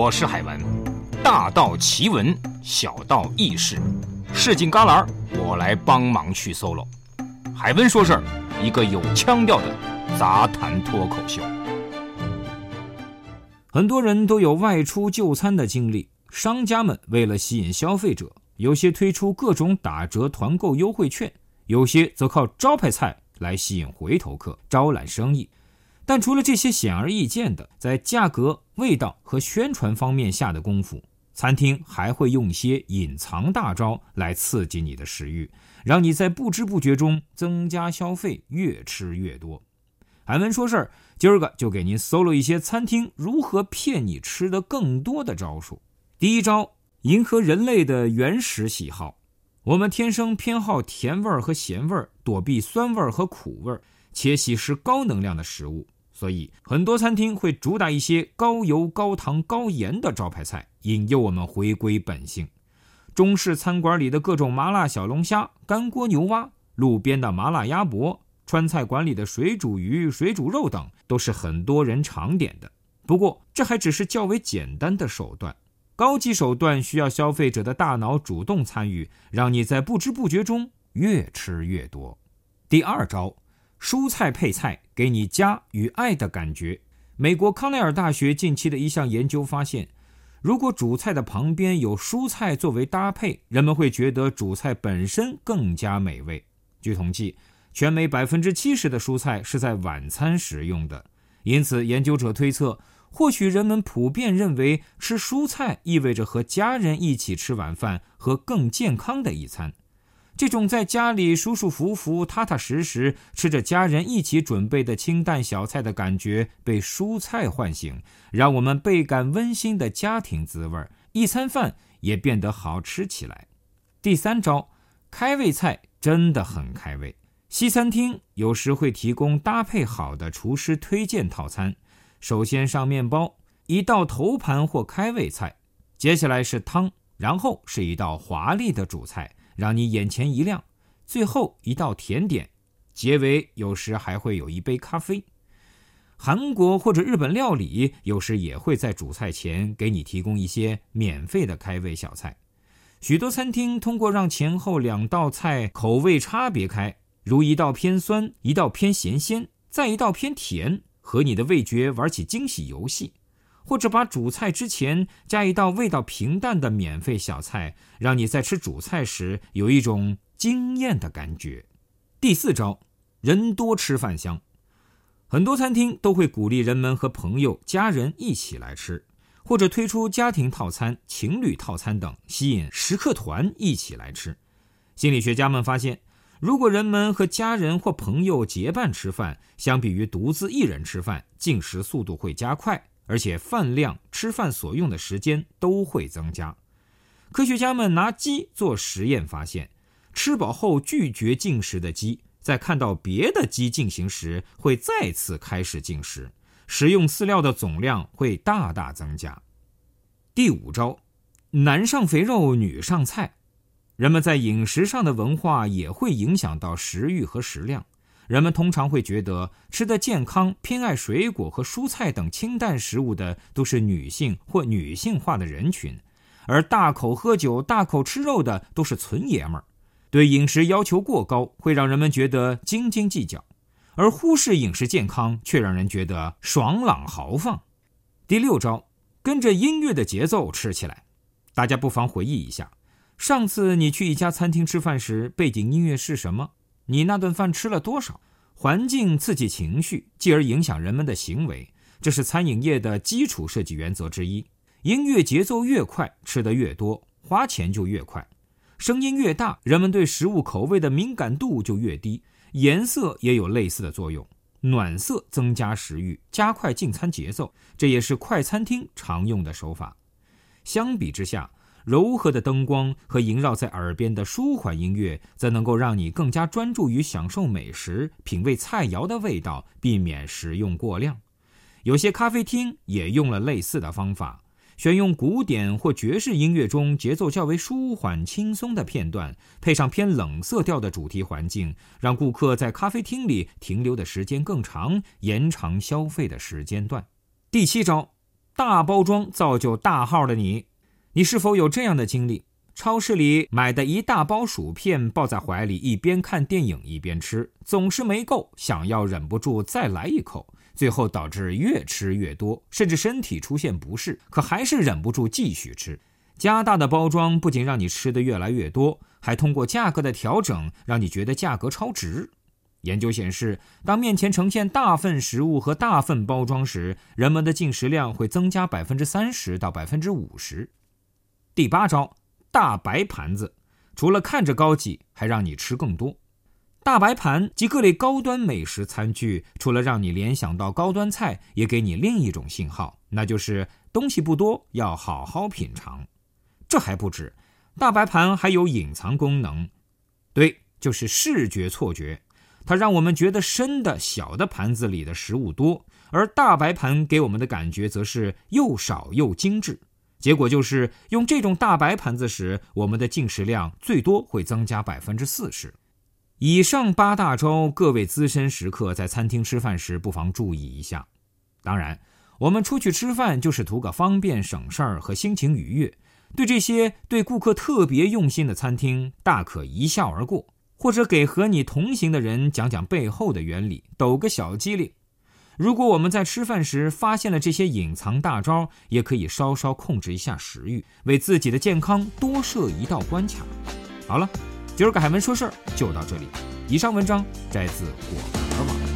我是海文，大道奇闻，小道轶事，市井旮旯，我来帮忙去 solo。海文说事儿，一个有腔调的杂谈脱口秀。很多人都有外出就餐的经历，商家们为了吸引消费者，有些推出各种打折团购优惠券，有些则靠招牌菜来吸引回头客，招揽生意。但除了这些显而易见的在价格、味道和宣传方面下的功夫，餐厅还会用些隐藏大招来刺激你的食欲，让你在不知不觉中增加消费，越吃越多。海文说事儿，今儿个就给您搜了一些餐厅如何骗你吃的更多的招数。第一招，迎合人类的原始喜好，我们天生偏好甜味儿和咸味儿，躲避酸味儿和苦味儿，且喜食高能量的食物。所以，很多餐厅会主打一些高油、高糖、高盐的招牌菜，引诱我们回归本性。中式餐馆里的各种麻辣小龙虾、干锅牛蛙，路边的麻辣鸭脖，川菜馆里的水煮鱼、水煮肉等，都是很多人常点的。不过，这还只是较为简单的手段，高级手段需要消费者的大脑主动参与，让你在不知不觉中越吃越多。第二招。蔬菜配菜，给你家与爱的感觉。美国康奈尔大学近期的一项研究发现，如果主菜的旁边有蔬菜作为搭配，人们会觉得主菜本身更加美味。据统计，全美百分之七十的蔬菜是在晚餐食用的，因此研究者推测，或许人们普遍认为吃蔬菜意味着和家人一起吃晚饭和更健康的一餐。这种在家里舒舒服服、踏踏实实吃着家人一起准备的清淡小菜的感觉，被蔬菜唤醒，让我们倍感温馨的家庭滋味一餐饭也变得好吃起来。第三招，开胃菜真的很开胃。西餐厅有时会提供搭配好的厨师推荐套餐，首先上面包，一道头盘或开胃菜，接下来是汤，然后是一道华丽的主菜。让你眼前一亮，最后一道甜点，结尾有时还会有一杯咖啡。韩国或者日本料理有时也会在主菜前给你提供一些免费的开胃小菜。许多餐厅通过让前后两道菜口味差别开，如一道偏酸，一道偏咸鲜，再一道偏甜，和你的味觉玩起惊喜游戏。或者把主菜之前加一道味道平淡的免费小菜，让你在吃主菜时有一种惊艳的感觉。第四招，人多吃饭香，很多餐厅都会鼓励人们和朋友、家人一起来吃，或者推出家庭套餐、情侣套餐等，吸引食客团一起来吃。心理学家们发现，如果人们和家人或朋友结伴吃饭，相比于独自一人吃饭，进食速度会加快。而且饭量、吃饭所用的时间都会增加。科学家们拿鸡做实验，发现吃饱后拒绝进食的鸡，在看到别的鸡进行时，会再次开始进食，食用饲料的总量会大大增加。第五招，男上肥肉，女上菜。人们在饮食上的文化也会影响到食欲和食量。人们通常会觉得吃得健康、偏爱水果和蔬菜等清淡食物的都是女性或女性化的人群，而大口喝酒、大口吃肉的都是纯爷们儿。对饮食要求过高会让人们觉得斤斤计较，而忽视饮食健康却让人觉得爽朗豪放。第六招，跟着音乐的节奏吃起来。大家不妨回忆一下，上次你去一家餐厅吃饭时，背景音乐是什么？你那顿饭吃了多少？环境刺激情绪，继而影响人们的行为，这是餐饮业的基础设计原则之一。音乐节奏越快，吃得越多，花钱就越快；声音越大，人们对食物口味的敏感度就越低。颜色也有类似的作用，暖色增加食欲，加快进餐节奏，这也是快餐厅常用的手法。相比之下，柔和的灯光和萦绕在耳边的舒缓音乐，则能够让你更加专注于享受美食、品味菜肴的味道，避免食用过量。有些咖啡厅也用了类似的方法，选用古典或爵士音乐中节奏较为舒缓、轻松的片段，配上偏冷色调的主题环境，让顾客在咖啡厅里停留的时间更长，延长消费的时间段。第七招，大包装造就大号的你，你是否有这样的经历？超市里买的一大包薯片抱在怀里，一边看电影一边吃，总是没够，想要忍不住再来一口，最后导致越吃越多，甚至身体出现不适，可还是忍不住继续吃。加大的包装不仅让你吃的越来越多，还通过价格的调整让你觉得价格超值。研究显示，当面前呈现大份食物和大份包装时，人们的进食量会增加百分之三十到百分之五十。第八招。大白盘子，除了看着高级，还让你吃更多。大白盘及各类高端美食餐具，除了让你联想到高端菜，也给你另一种信号，那就是东西不多，要好好品尝。这还不止，大白盘还有隐藏功能，对，就是视觉错觉。它让我们觉得深的小的盘子里的食物多，而大白盘给我们的感觉则是又少又精致。结果就是用这种大白盘子时，我们的进食量最多会增加百分之四十。以上八大招，各位资深食客在餐厅吃饭时不妨注意一下。当然，我们出去吃饭就是图个方便、省事儿和心情愉悦，对这些对顾客特别用心的餐厅，大可一笑而过，或者给和你同行的人讲讲背后的原理，抖个小机灵。如果我们在吃饭时发现了这些隐藏大招，也可以稍稍控制一下食欲，为自己的健康多设一道关卡。好了，今儿个海文说事儿就到这里。以上文章摘自果壳网。